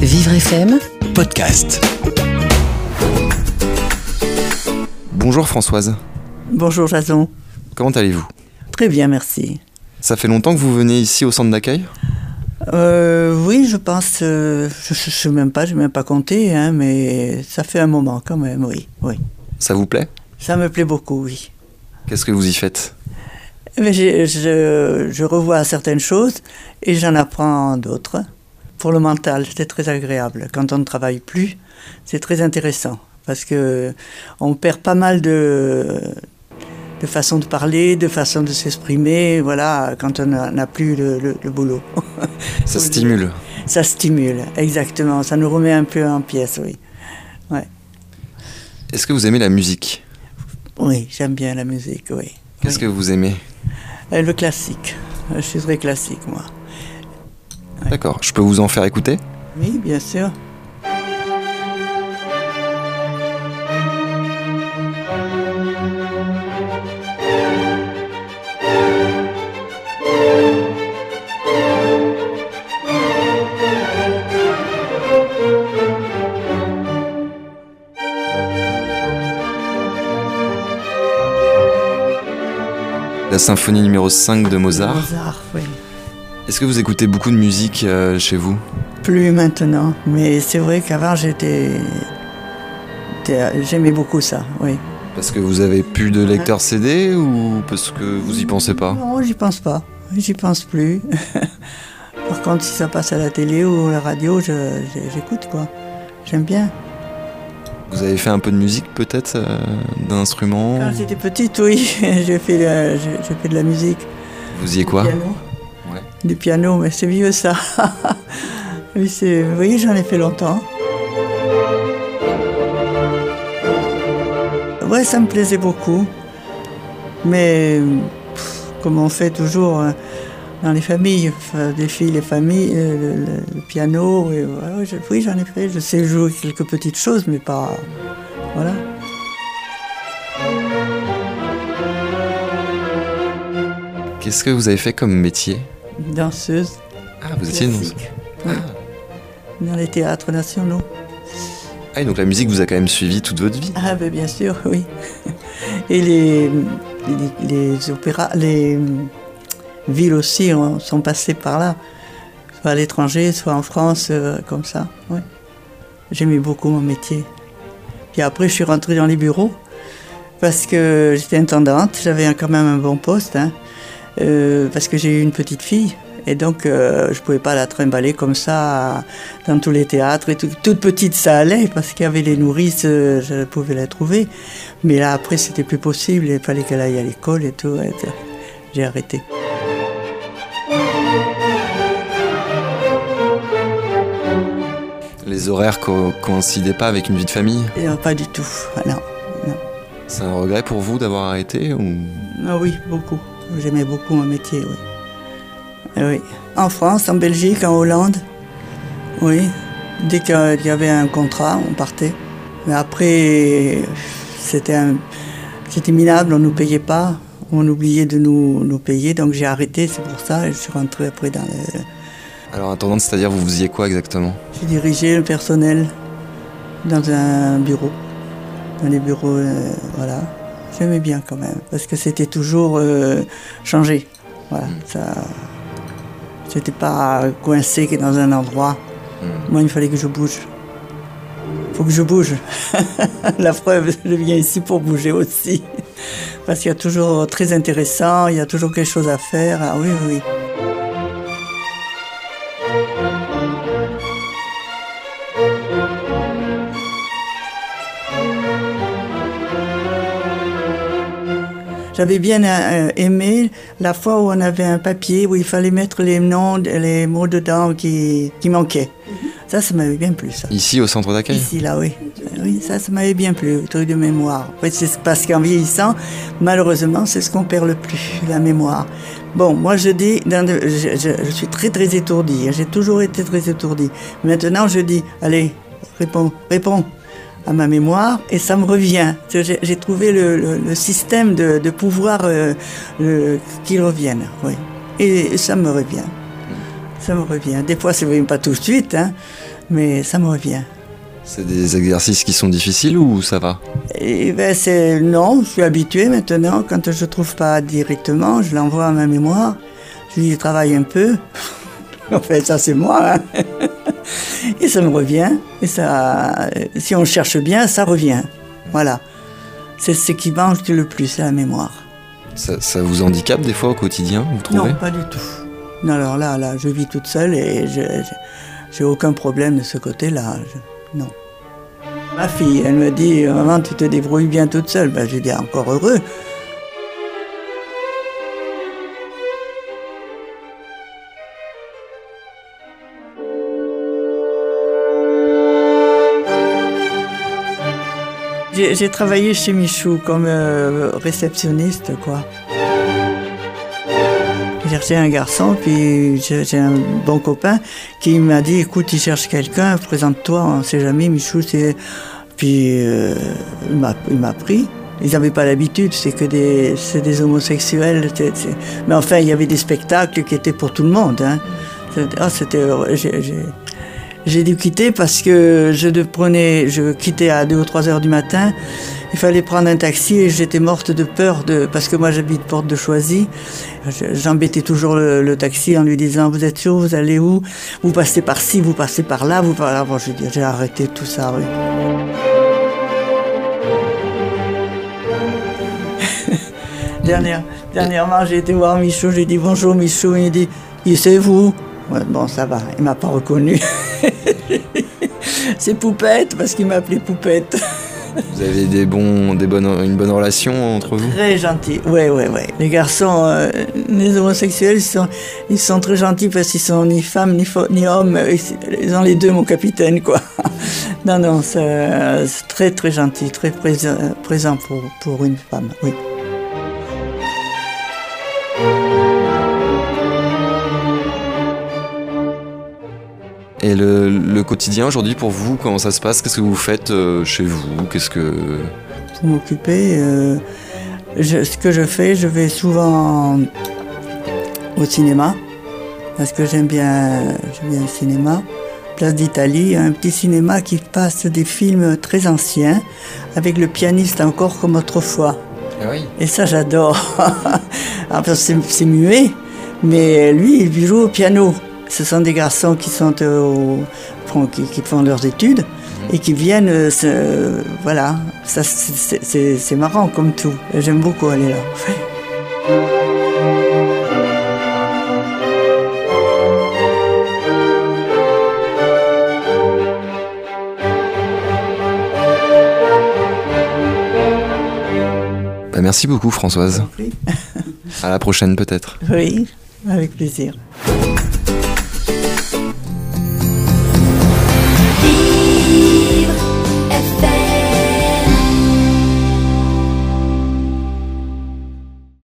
Vivre FM podcast. Bonjour Françoise, Bonjour Jason. comment allez-vous? Très bien, merci. Ça fait longtemps que vous venez ici au centre d'accueil? Euh, oui, je pense, euh, je ne sais même pas, je n'ai même pas compté, hein, mais ça fait un moment quand même, oui, oui. Ça vous plaît? Ça me plaît beaucoup, oui. Qu'est-ce que vous y faites? Mais je, je revois certaines choses et j'en apprends d'autres. Pour le mental, c'est très agréable. Quand on ne travaille plus, c'est très intéressant parce que on perd pas mal de, de façon de parler, de façon de s'exprimer. Voilà, quand on n'a plus le, le- le boulot. Ça stimule. Ça stimule, exactement. Ça nous remet un peu en pièce, oui. Ouais. Est-ce que vous aimez la musique? Oui, j'aime bien la musique, oui. Qu'est-ce Oui. que vous aimez? Euh, Le classique. Euh, Je suis très classique, moi. D'accord, je peux vous en faire écouter? Oui, bien sûr. La symphonie numéro 5 de Mozart. Mozart, oui. Est-ce que vous écoutez beaucoup de musique euh, chez vous? Plus maintenant, mais c'est vrai qu'avant j'étais. J'aimais beaucoup ça, oui. Parce que vous avez plus de lecteur CD ou parce que vous y pensez pas? Non, j'y pense pas. J'y pense plus. Par contre, si ça passe à la télé ou à la radio, j'écoute quoi. J'aime bien. Vous avez fait un peu de musique peut-être euh, d'instruments Quand j'étais petite, oui, j'ai fait, j'ai fait de la musique. Vous y êtes quoi? Piano. Du piano, mais c'est vieux ça. c'est- oui j'en ai fait longtemps. Ouais, ça me plaisait beaucoup. Mais comme on fait toujours euh, dans les familles, des filles, les familles, euh, le, piano, et, oui, j'en ai fait. Je sais jouer quelques petites choses, mais pas. Voilà. Qu'est-ce que vous avez fait comme métier? Danseuse. Ah, vous étiez dans... classique. Oui. Dans les théâtres nationaux. Ah, et donc la musique vous a quand même suivi toute votre vie? Ah, ben bien sûr, oui. Et les, les, les opéras, les villes aussi ont- sont passées par là, soit à l'étranger, soit en France, euh, comme ça. ouais. J'aimais beaucoup mon métier. Puis après, je suis rentrée dans les bureaux parce que j'étais intendante, j'avais quand même un bon poste, hein, euh, parce que j'ai eu une petite fille. Et donc, euh, je ne pouvais pas la trimballer comme ça dans tous les théâtres. Et tout- toute petite, ça allait, parce qu'il y avait les nourrices, euh, je pouvais la trouver. Mais là, après, c'était plus possible. Il fallait qu'elle aille à l'école et tout. et. J'ai arrêté. Les horaires co- coïncidaient pas avec une vie de famille? Et, euh, pas du tout. Ah, non. C'est un regret pour vous d'avoir arrêté ou... Ah oui, beaucoup. J'aimais beaucoup mon métier, oui. Ah oui. En France, en Belgique, en Hollande, oui. Dès qu'il y avait un contrat, on partait. Mais après, c'était un- c'était minable, on ne nous payait pas. On oubliait de nous, nous payer, donc j'ai arrêté, c'est pour ça. Et je suis rentrée après dans le... Alors intendante, c'est-à-dire vous faisiez quoi exactement? J'ai dirigé le personnel dans un bureau. Dans les bureaux, euh, voilà. J'aimais bien quand même, parce que c'était toujours euh, changé. Voilà, ça. J'étais pas coincé dans un endroit. Moi, il fallait que je bouge. faut que je bouge. La preuve, je viens ici pour bouger aussi. Parce qu'il y a toujours très intéressant, il y a toujours quelque chose à faire. Ah oui, oui, J'avais bien euh, aimé la fois où on avait un papier où il fallait mettre les noms, les mots dedans qui, qui manquaient. Ça, ça m'avait bien plu, ça. Ici au centre d'accueil? Ici, là, oui. Oui, ça, ça m'avait bien plu, le truc de mémoire. En fait, c'est parce qu'en vieillissant, malheureusement, c'est ce qu'on perd le plus, la mémoire. Bon, moi, je dis, je, je- je suis très, très étourdie. J'ai toujours été très étourdie. Maintenant, je dis, allez, réponds, réponds à ma mémoire et ça me revient. J'ai trouvé le, le- le système de, de pouvoir euh, qu'il revienne, oui. Et, ça me revient. Ça me revient. Des fois, c'est même pas tout de suite, hein, Mais ça me revient. C'est des exercices qui sont difficiles ou ça va? Et ben c'est non, je suis habituée maintenant. Quand je trouve pas directement, je l'envoie à ma mémoire. Je lui travaille un peu. en fait, ça c'est moi. hein. Ça me revient. Et ça, si on cherche bien, ça revient. Voilà. C'est ce qui manque le plus, c'est la mémoire. ça, ça vous handicape des fois au quotidien, vous trouvez? Non, pas du tout. Non, alors là, là, je vis toute seule et je je- j'ai aucun problème de ce côté-là. Je- non. Ma fille, elle me dit, maman, tu te débrouilles bien toute seule. Ben, j'ai dit, encore heureux. J'ai travaillé chez Michou comme euh, réceptionniste, quoi. J'ai un garçon, puis j'ai un bon copain qui m'a dit, écoute, il cherche quelqu'un, présente-toi, on sait jamais, Michou, c'est... Puis euh, il m'a pris. Ils n'avaient pas l'habitude, c'est que des, des homosexuels. Mais enfin, il y avait des spectacles qui étaient pour tout le monde. Hein. Ah, c'était. J'ai- dû quitter parce que je prenais, je quittais à 2 ou 3 heures du matin. Il fallait prendre un taxi et j'étais morte de peur de, parce que moi j'habite Porte de Choisy. Je- J'embêtais toujours le, taxi en lui disant, vous êtes sûr, vous allez où? Vous passez par ci, vous passez par là, vous par là. Bon, j'ai arrêté tout ça, oui. Dernière, dernièrement, j'ai été voir Michaud, j'ai dit bonjour Michaud, il dit, c'est vous Bon, ça va, il m'a pas reconnu. C'est Poupette, parce qu'il m'appelait Poupette. Vous avez des bons, des bonnes, une bonne relation entre vous? Très gentil, ouais, ouais, ouais. Les garçons, euh, les homosexuels, ils sont, ils sont très gentils parce qu'ils sont ni femmes ni, ni hommes. Ils, ont les deux, mon capitaine, quoi. Non, non, c'est très, très gentil, très présent, présent pour, pour une femme, oui. Et le, le quotidien aujourd'hui pour vous, comment ça se passe? Qu'est-ce que vous faites euh, chez vous? Qu'est-ce que pour m'occuper. euh, ce que je fais, je vais souvent au cinéma, parce que j'aime bien, le cinéma. Place d'Italie, un petit cinéma qui passe des films très anciens, avec le pianiste encore comme autrefois. Ah oui. Et ça, j'adore. c'est c'est muet, mais lui, il joue au piano. Ce sont des garçons qui sont euh, au- font- qui, qui font leurs études et qui viennent. euh, se- voilà, ça, c'est- marrant comme tout. J'aime beaucoup aller là. Bah, merci beaucoup Françoise. À la prochaine peut-être. Oui, avec plaisir.